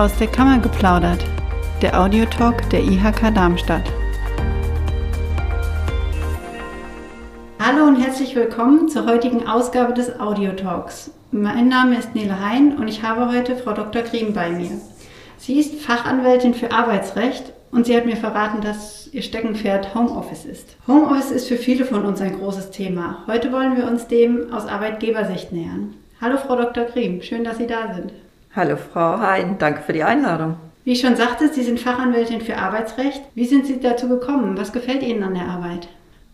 Aus der Kammer geplaudert, der Audiotalk der IHK Darmstadt. Hallo und herzlich willkommen zur heutigen Ausgabe des Audiotalks. Mein Name ist Nele Hein und ich habe heute Frau Dr. Griem bei mir. Sie ist Fachanwältin für Arbeitsrecht und sie hat mir verraten, dass ihr Steckenpferd Homeoffice ist. Homeoffice ist für viele von uns ein großes Thema. Heute wollen wir uns dem aus Arbeitgebersicht nähern. Hallo Frau Dr. Griem, schön, dass Sie da sind. Hallo Frau Hein, danke für die Einladung. Wie ich schon sagte, Sie sind Fachanwältin für Arbeitsrecht. Wie sind Sie dazu gekommen? Was gefällt Ihnen an der Arbeit?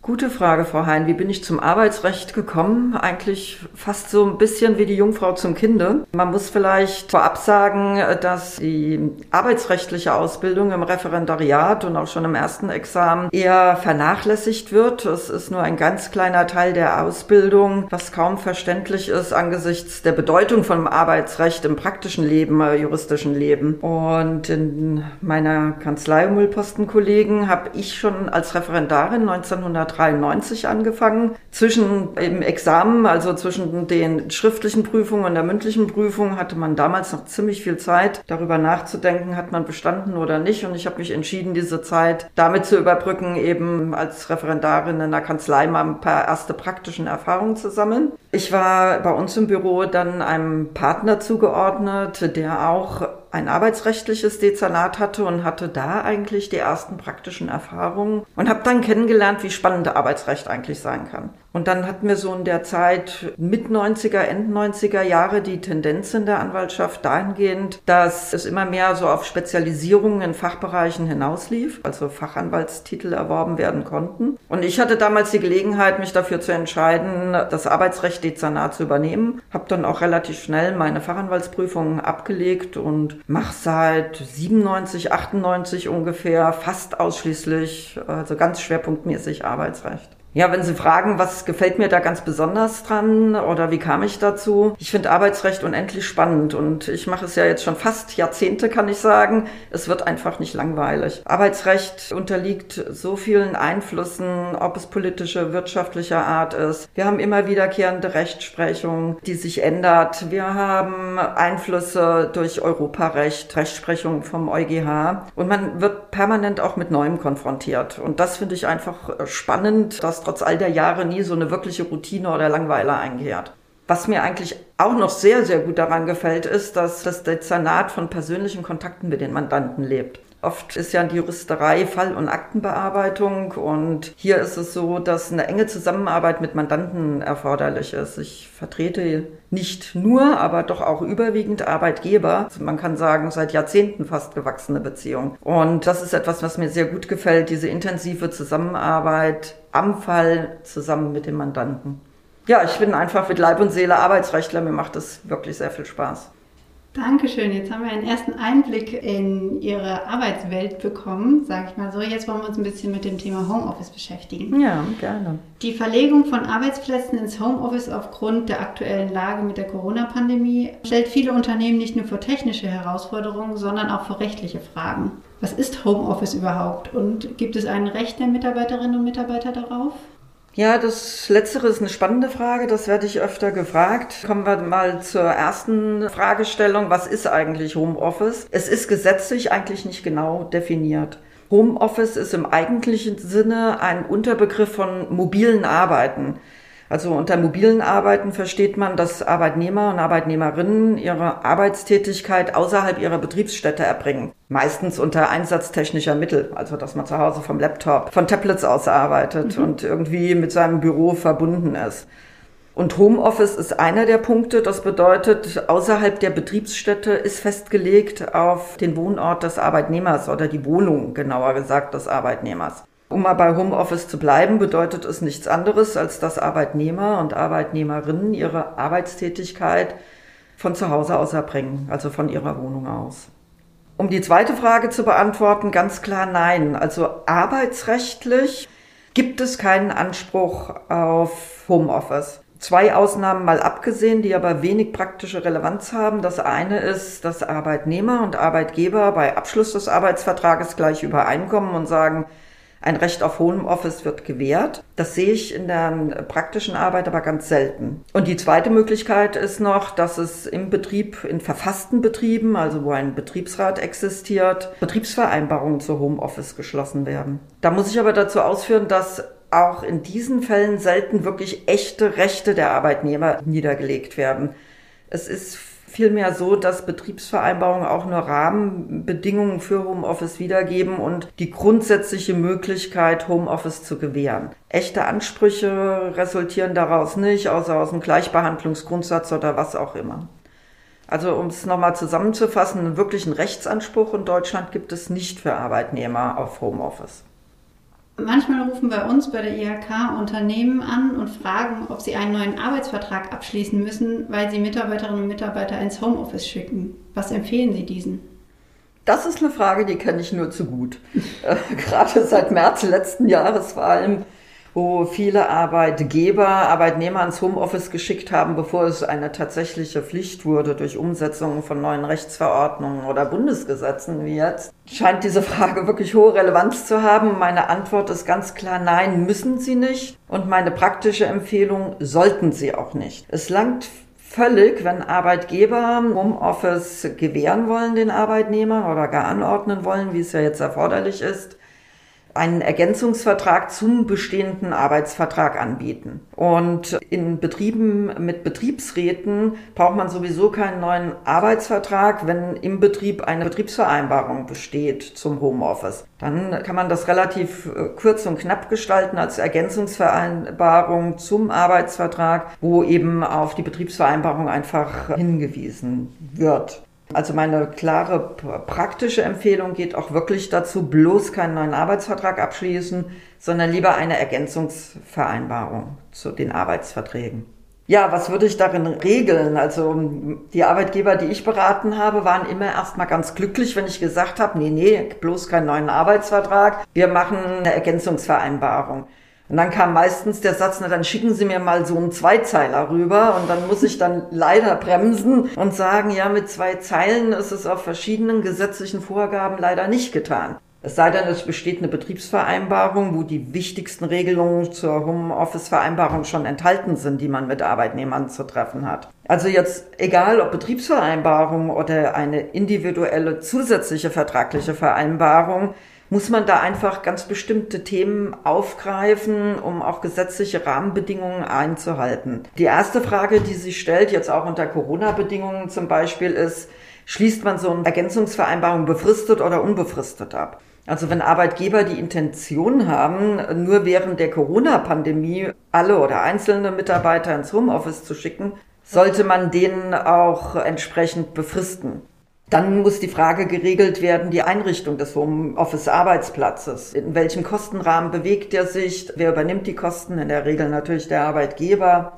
Gute Frage, Frau Hein. Wie bin ich zum Arbeitsrecht gekommen? Eigentlich fast so ein bisschen wie die Jungfrau zum Kinde. Man muss vielleicht vorab sagen, dass die arbeitsrechtliche Ausbildung im Referendariat und auch schon im ersten Examen eher vernachlässigt wird. Es ist nur ein ganz kleiner Teil der Ausbildung, was kaum verständlich ist angesichts der Bedeutung von Arbeitsrecht im praktischen Leben, äh, juristischen Leben. Und in meiner Kanzlei Müllpostenkollegen habe ich schon als Referendarin 1900 1993 angefangen. Zwischen im Examen, also zwischen den schriftlichen Prüfungen und der mündlichen Prüfung, hatte man damals noch ziemlich viel Zeit, darüber nachzudenken, hat man bestanden oder nicht. Und ich habe mich entschieden, diese Zeit damit zu überbrücken, eben als Referendarin in der Kanzlei mal ein paar erste praktischen Erfahrungen zu sammeln. Ich war bei uns im Büro dann einem Partner zugeordnet, der auch ein arbeitsrechtliches Dezernat hatte und hatte da eigentlich die ersten praktischen Erfahrungen und habe dann kennengelernt, wie spannend Arbeitsrecht eigentlich sein kann. Und dann hatten wir so in der Zeit mit 90er, End 90er Jahre die Tendenz in der Anwaltschaft dahingehend, dass es immer mehr so auf Spezialisierungen in Fachbereichen hinauslief, also Fachanwaltstitel erworben werden konnten. Und ich hatte damals die Gelegenheit, mich dafür zu entscheiden, das Arbeitsrecht Dezernat zu übernehmen. Habe dann auch relativ schnell meine Fachanwaltsprüfungen abgelegt und mache seit 97, 98 ungefähr fast ausschließlich, also ganz schwerpunktmäßig Arbeitsrecht. Ja, wenn Sie fragen, was gefällt mir da ganz besonders dran oder wie kam ich dazu? Ich finde Arbeitsrecht unendlich spannend und ich mache es ja jetzt schon fast Jahrzehnte, kann ich sagen. Es wird einfach nicht langweilig. Arbeitsrecht unterliegt so vielen Einflüssen, ob es politische, wirtschaftlicher Art ist. Wir haben immer wiederkehrende Rechtsprechung, die sich ändert. Wir haben Einflüsse durch Europarecht, Rechtsprechung vom EuGH und man wird permanent auch mit Neuem konfrontiert. Und das finde ich einfach spannend, dass trotz all der Jahre nie so eine wirkliche Routine oder Langweiler eingehört. Was mir eigentlich auch noch sehr, sehr gut daran gefällt, ist, dass das Dezernat von persönlichen Kontakten mit den Mandanten lebt. Oft ist ja die Juristerei Fall- und Aktenbearbeitung und hier ist es so, dass eine enge Zusammenarbeit mit Mandanten erforderlich ist. Ich vertrete nicht nur, aber doch auch überwiegend Arbeitgeber. Also man kann sagen, seit Jahrzehnten fast gewachsene Beziehung. Und das ist etwas, was mir sehr gut gefällt, diese intensive Zusammenarbeit am Fall zusammen mit dem Mandanten. Ja, ich bin einfach mit Leib und Seele Arbeitsrechtler. Mir macht das wirklich sehr viel Spaß. Dankeschön. Jetzt haben wir einen ersten Einblick in Ihre Arbeitswelt bekommen, sage ich mal so. Jetzt wollen wir uns ein bisschen mit dem Thema Homeoffice beschäftigen. Ja, gerne. Die Verlegung von Arbeitsplätzen ins Homeoffice aufgrund der aktuellen Lage mit der Corona-Pandemie stellt viele Unternehmen nicht nur vor technische Herausforderungen, sondern auch vor rechtliche Fragen. Was ist Homeoffice überhaupt und gibt es ein Recht der Mitarbeiterinnen und Mitarbeiter darauf? Ja, das Letztere ist eine spannende Frage. Das werde ich öfter gefragt. Kommen wir mal zur ersten Fragestellung. Was ist eigentlich Homeoffice? Es ist gesetzlich eigentlich nicht genau definiert. Homeoffice ist im eigentlichen Sinne ein Unterbegriff von mobilen Arbeiten. Also unter mobilen Arbeiten versteht man, dass Arbeitnehmer und Arbeitnehmerinnen ihre Arbeitstätigkeit außerhalb ihrer Betriebsstätte erbringen. Meistens unter Einsatz technischer Mittel, also dass man zu Hause vom Laptop, von Tablets aus arbeitet mhm. und irgendwie mit seinem Büro verbunden ist. Und Homeoffice ist einer der Punkte. Das bedeutet, außerhalb der Betriebsstätte ist festgelegt auf den Wohnort des Arbeitnehmers oder die Wohnung, genauer gesagt, des Arbeitnehmers. Um mal bei Homeoffice zu bleiben, bedeutet es nichts anderes, als dass Arbeitnehmer und Arbeitnehmerinnen ihre Arbeitstätigkeit von zu Hause aus erbringen, also von ihrer Wohnung aus. Um die zweite Frage zu beantworten, ganz klar nein. Also arbeitsrechtlich gibt es keinen Anspruch auf Homeoffice. Zwei Ausnahmen mal abgesehen, die aber wenig praktische Relevanz haben. Das eine ist, dass Arbeitnehmer und Arbeitgeber bei Abschluss des Arbeitsvertrages gleich übereinkommen und sagen, ein Recht auf Homeoffice wird gewährt. Das sehe ich in der praktischen Arbeit aber ganz selten. Und die zweite Möglichkeit ist noch, dass es im Betrieb, in verfassten Betrieben, also wo ein Betriebsrat existiert, Betriebsvereinbarungen zu Homeoffice geschlossen werden. Da muss ich aber dazu ausführen, dass auch in diesen Fällen selten wirklich echte Rechte der Arbeitnehmer niedergelegt werden. Es ist vielmehr so, dass Betriebsvereinbarungen auch nur Rahmenbedingungen für Homeoffice wiedergeben und die grundsätzliche Möglichkeit, Homeoffice zu gewähren. Echte Ansprüche resultieren daraus nicht, außer aus dem Gleichbehandlungsgrundsatz oder was auch immer. Also um es nochmal zusammenzufassen, einen wirklichen Rechtsanspruch in Deutschland gibt es nicht für Arbeitnehmer auf Homeoffice. Manchmal rufen bei uns bei der IHK Unternehmen an und fragen, ob sie einen neuen Arbeitsvertrag abschließen müssen, weil sie Mitarbeiterinnen und Mitarbeiter ins Homeoffice schicken. Was empfehlen Sie diesen? Das ist eine Frage, die kenne ich nur zu gut. Äh, gerade seit März letzten Jahres vor allem wo viele Arbeitgeber Arbeitnehmer ins Homeoffice geschickt haben, bevor es eine tatsächliche Pflicht wurde durch Umsetzungen von neuen Rechtsverordnungen oder Bundesgesetzen wie jetzt, scheint diese Frage wirklich hohe Relevanz zu haben. Meine Antwort ist ganz klar, nein, müssen sie nicht. Und meine praktische Empfehlung, sollten sie auch nicht. Es langt völlig, wenn Arbeitgeber Homeoffice gewähren wollen den Arbeitnehmern oder gar anordnen wollen, wie es ja jetzt erforderlich ist, einen Ergänzungsvertrag zum bestehenden Arbeitsvertrag anbieten. Und in Betrieben mit Betriebsräten braucht man sowieso keinen neuen Arbeitsvertrag, wenn im Betrieb eine Betriebsvereinbarung besteht zum Homeoffice. Dann kann man das relativ äh, kurz und knapp gestalten als Ergänzungsvereinbarung zum Arbeitsvertrag, wo eben auf die Betriebsvereinbarung einfach hingewiesen wird. Also meine klare praktische Empfehlung geht auch wirklich dazu, bloß keinen neuen Arbeitsvertrag abschließen, sondern lieber eine Ergänzungsvereinbarung zu den Arbeitsverträgen. Ja, was würde ich darin regeln? Also die Arbeitgeber, die ich beraten habe, waren immer erstmal ganz glücklich, wenn ich gesagt habe, nee, nee, bloß keinen neuen Arbeitsvertrag, wir machen eine Ergänzungsvereinbarung. Und dann kam meistens der Satz, na dann schicken Sie mir mal so einen Zweizeiler rüber und dann muss ich dann leider bremsen und sagen, ja, mit zwei Zeilen ist es auf verschiedenen gesetzlichen Vorgaben leider nicht getan. Es sei denn, es besteht eine Betriebsvereinbarung, wo die wichtigsten Regelungen zur Homeoffice-Vereinbarung schon enthalten sind, die man mit Arbeitnehmern zu treffen hat. Also jetzt egal ob Betriebsvereinbarung oder eine individuelle zusätzliche vertragliche Vereinbarung, muss man da einfach ganz bestimmte Themen aufgreifen, um auch gesetzliche Rahmenbedingungen einzuhalten. Die erste Frage, die sich stellt, jetzt auch unter Corona-Bedingungen zum Beispiel, ist, schließt man so eine Ergänzungsvereinbarung befristet oder unbefristet ab? Also wenn Arbeitgeber die Intention haben, nur während der Corona-Pandemie alle oder einzelne Mitarbeiter ins Homeoffice zu schicken, sollte man denen auch entsprechend befristen. Dann muss die Frage geregelt werden, die Einrichtung des Homeoffice-Arbeitsplatzes. In welchem Kostenrahmen bewegt er sich? Wer übernimmt die Kosten? In der Regel natürlich der Arbeitgeber.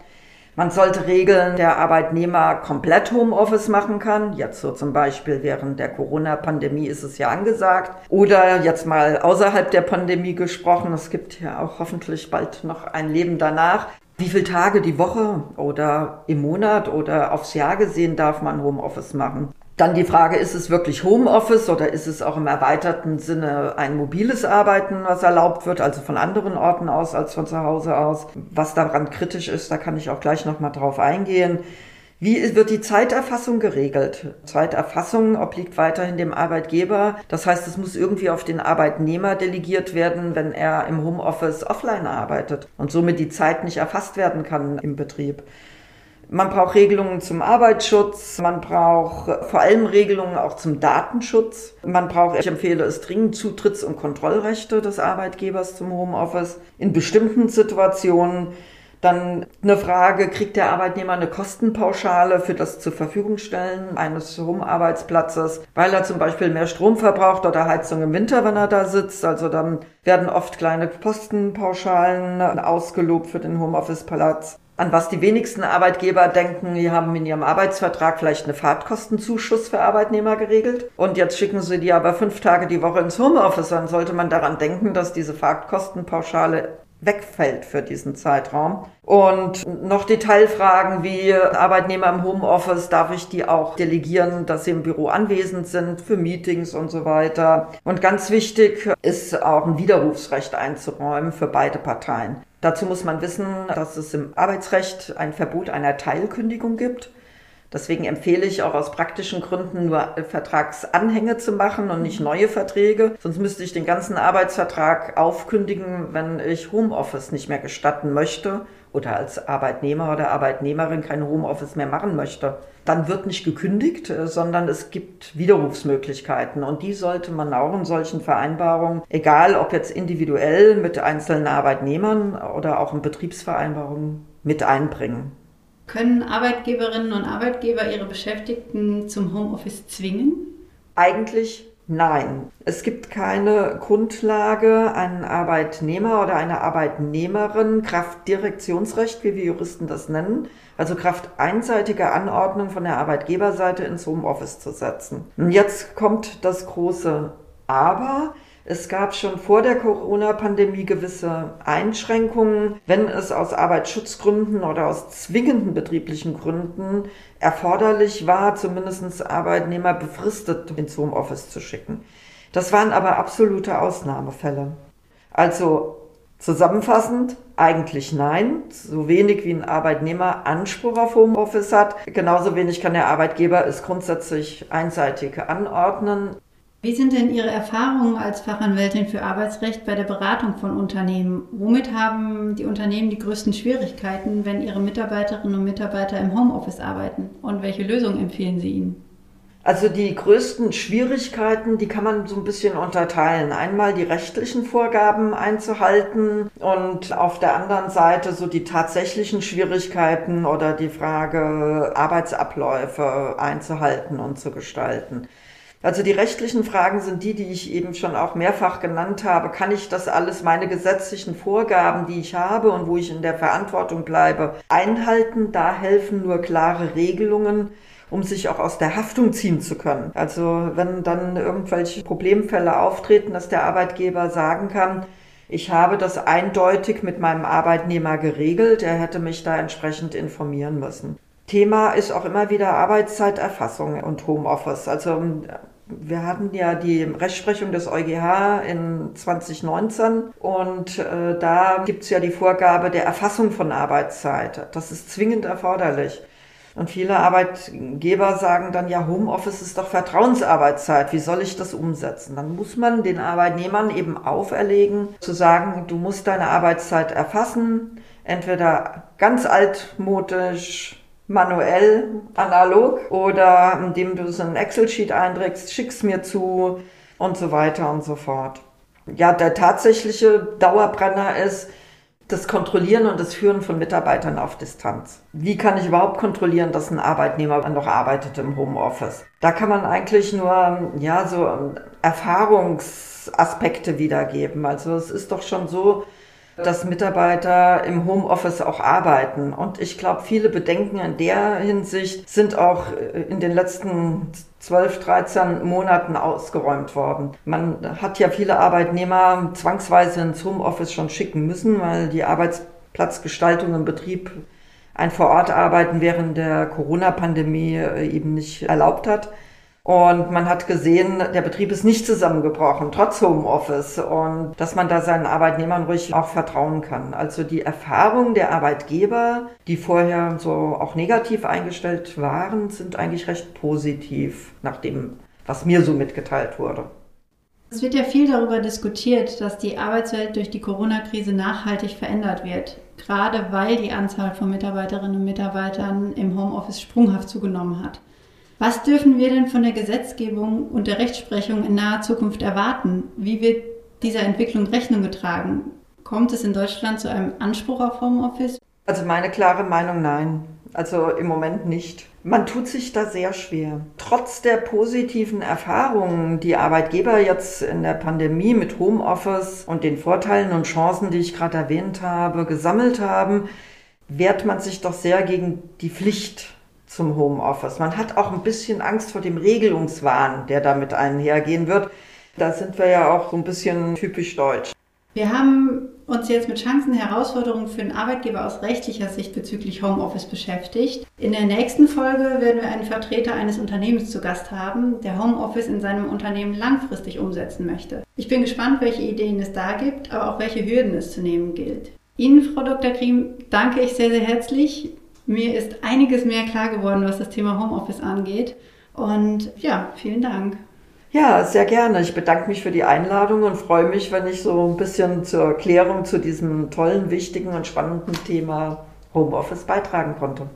Man sollte regeln, der Arbeitnehmer komplett Homeoffice machen kann. Jetzt so zum Beispiel während der Corona-Pandemie ist es ja angesagt. Oder jetzt mal außerhalb der Pandemie gesprochen. Es gibt ja auch hoffentlich bald noch ein Leben danach. Wie viele Tage die Woche oder im Monat oder aufs Jahr gesehen darf man Homeoffice machen? Dann die Frage, ist es wirklich Homeoffice oder ist es auch im erweiterten Sinne ein mobiles Arbeiten, was erlaubt wird, also von anderen Orten aus als von zu Hause aus? Was daran kritisch ist, da kann ich auch gleich nochmal drauf eingehen. Wie wird die Zeiterfassung geregelt? Zeiterfassung obliegt weiterhin dem Arbeitgeber. Das heißt, es muss irgendwie auf den Arbeitnehmer delegiert werden, wenn er im Homeoffice offline arbeitet und somit die Zeit nicht erfasst werden kann im Betrieb. Man braucht Regelungen zum Arbeitsschutz, man braucht vor allem Regelungen auch zum Datenschutz. Man braucht, ich empfehle es dringend, Zutritts- und Kontrollrechte des Arbeitgebers zum Homeoffice. In bestimmten Situationen dann eine Frage, kriegt der Arbeitnehmer eine Kostenpauschale für das zur Verfügung stellen eines Home-Arbeitsplatzes, weil er zum Beispiel mehr Strom verbraucht oder Heizung im Winter, wenn er da sitzt. Also dann werden oft kleine Kostenpauschalen ausgelobt für den Homeoffice-Platz an was die wenigsten Arbeitgeber denken, die haben in ihrem Arbeitsvertrag vielleicht eine Fahrtkostenzuschuss für Arbeitnehmer geregelt. Und jetzt schicken sie die aber fünf Tage die Woche ins Homeoffice, dann sollte man daran denken, dass diese Fahrtkostenpauschale wegfällt für diesen Zeitraum. Und noch Detailfragen wie Arbeitnehmer im Homeoffice, darf ich die auch delegieren, dass sie im Büro anwesend sind für Meetings und so weiter. Und ganz wichtig ist auch ein Widerrufsrecht einzuräumen für beide Parteien. Dazu muss man wissen, dass es im Arbeitsrecht ein Verbot einer Teilkündigung gibt. Deswegen empfehle ich auch aus praktischen Gründen nur Vertragsanhänge zu machen und nicht neue Verträge. Sonst müsste ich den ganzen Arbeitsvertrag aufkündigen, wenn ich Homeoffice nicht mehr gestatten möchte oder als Arbeitnehmer oder Arbeitnehmerin kein Homeoffice mehr machen möchte. Dann wird nicht gekündigt, sondern es gibt Widerrufsmöglichkeiten und die sollte man auch in solchen Vereinbarungen, egal ob jetzt individuell mit einzelnen Arbeitnehmern oder auch in Betriebsvereinbarungen, mit einbringen. Können Arbeitgeberinnen und Arbeitgeber ihre Beschäftigten zum Homeoffice zwingen? Eigentlich nein. Es gibt keine Grundlage, einen Arbeitnehmer oder eine Arbeitnehmerin Kraft Direktionsrecht, wie wir Juristen das nennen, also Kraft einseitiger Anordnung von der Arbeitgeberseite ins Homeoffice zu setzen. Und jetzt kommt das große Aber. Es gab schon vor der Corona-Pandemie gewisse Einschränkungen, wenn es aus Arbeitsschutzgründen oder aus zwingenden betrieblichen Gründen erforderlich war, zumindest Arbeitnehmer befristet ins Homeoffice zu schicken. Das waren aber absolute Ausnahmefälle. Also Zusammenfassend, eigentlich nein. So wenig wie ein Arbeitnehmer Anspruch auf Homeoffice hat, genauso wenig kann der Arbeitgeber es grundsätzlich einseitig anordnen. Wie sind denn Ihre Erfahrungen als Fachanwältin für Arbeitsrecht bei der Beratung von Unternehmen? Womit haben die Unternehmen die größten Schwierigkeiten, wenn ihre Mitarbeiterinnen und Mitarbeiter im Homeoffice arbeiten? Und welche Lösungen empfehlen Sie ihnen? Also die größten Schwierigkeiten, die kann man so ein bisschen unterteilen. Einmal die rechtlichen Vorgaben einzuhalten und auf der anderen Seite so die tatsächlichen Schwierigkeiten oder die Frage, Arbeitsabläufe einzuhalten und zu gestalten. Also die rechtlichen Fragen sind die, die ich eben schon auch mehrfach genannt habe. Kann ich das alles, meine gesetzlichen Vorgaben, die ich habe und wo ich in der Verantwortung bleibe, einhalten? Da helfen nur klare Regelungen um sich auch aus der Haftung ziehen zu können. Also wenn dann irgendwelche Problemfälle auftreten, dass der Arbeitgeber sagen kann, ich habe das eindeutig mit meinem Arbeitnehmer geregelt, er hätte mich da entsprechend informieren müssen. Thema ist auch immer wieder Arbeitszeiterfassung und Homeoffice. Also wir hatten ja die Rechtsprechung des EuGH in 2019 und äh, da gibt es ja die Vorgabe der Erfassung von Arbeitszeit. Das ist zwingend erforderlich. Und viele Arbeitgeber sagen dann, ja, Homeoffice ist doch Vertrauensarbeitszeit, wie soll ich das umsetzen? Dann muss man den Arbeitnehmern eben auferlegen, zu sagen, du musst deine Arbeitszeit erfassen, entweder ganz altmodisch manuell, analog oder indem du es in ein Excel-Sheet einträgst, schickst mir zu und so weiter und so fort. Ja, der tatsächliche Dauerbrenner ist das Kontrollieren und das Führen von Mitarbeitern auf Distanz. Wie kann ich überhaupt kontrollieren, dass ein Arbeitnehmer noch arbeitet im Homeoffice? Da kann man eigentlich nur, ja, so Erfahrungsaspekte wiedergeben. Also es ist doch schon so, dass Mitarbeiter im Homeoffice auch arbeiten. Und ich glaube, viele Bedenken in der Hinsicht sind auch äh, in den letzten 12, 13 Monaten ausgeräumt worden. Man hat ja viele Arbeitnehmer zwangsweise ins Homeoffice schon schicken müssen, weil die Arbeitsplatzgestaltung im Betrieb ein Vorortarbeiten während der Corona-Pandemie äh, eben nicht erlaubt hat. Und man hat gesehen, der Betrieb ist nicht zusammengebrochen, trotz Homeoffice. Und dass man da seinen Arbeitnehmern ruhig auch vertrauen kann. Also die Erfahrungen der Arbeitgeber, die vorher so auch negativ eingestellt waren, sind eigentlich recht positiv, nach dem, was mir so mitgeteilt wurde. Es wird ja viel darüber diskutiert, dass die Arbeitswelt durch die Corona-Krise nachhaltig verändert wird, gerade weil die Anzahl von Mitarbeiterinnen und Mitarbeitern im Homeoffice sprunghaft zugenommen hat. Was dürfen wir denn von der Gesetzgebung und der Rechtsprechung in naher Zukunft erwarten? Wie wird dieser Entwicklung Rechnung getragen? Kommt es in Deutschland zu einem Anspruch auf Homeoffice? Also meine klare Meinung nein. Also im Moment nicht. Man tut sich da sehr schwer. Trotz der positiven Erfahrungen, die Arbeitgeber jetzt in der Pandemie mit Homeoffice und den Vorteilen und Chancen, die ich gerade erwähnt habe, gesammelt haben, wehrt man sich doch sehr gegen die Pflicht zum Homeoffice. Man hat auch ein bisschen Angst vor dem Regelungswahn, der damit einhergehen wird. Da sind wir ja auch so ein bisschen typisch deutsch. Wir haben uns jetzt mit Chancen und Herausforderungen für den Arbeitgeber aus rechtlicher Sicht bezüglich Homeoffice beschäftigt. In der nächsten Folge werden wir einen Vertreter eines Unternehmens zu Gast haben, der Homeoffice in seinem Unternehmen langfristig umsetzen möchte. Ich bin gespannt, welche Ideen es da gibt, aber auch welche Hürden es zu nehmen gilt. Ihnen, Frau Dr. Kriem, danke ich sehr, sehr herzlich. Mir ist einiges mehr klar geworden, was das Thema Homeoffice angeht. Und ja, vielen Dank. Ja, sehr gerne. Ich bedanke mich für die Einladung und freue mich, wenn ich so ein bisschen zur Erklärung zu diesem tollen, wichtigen und spannenden Thema Homeoffice beitragen konnte.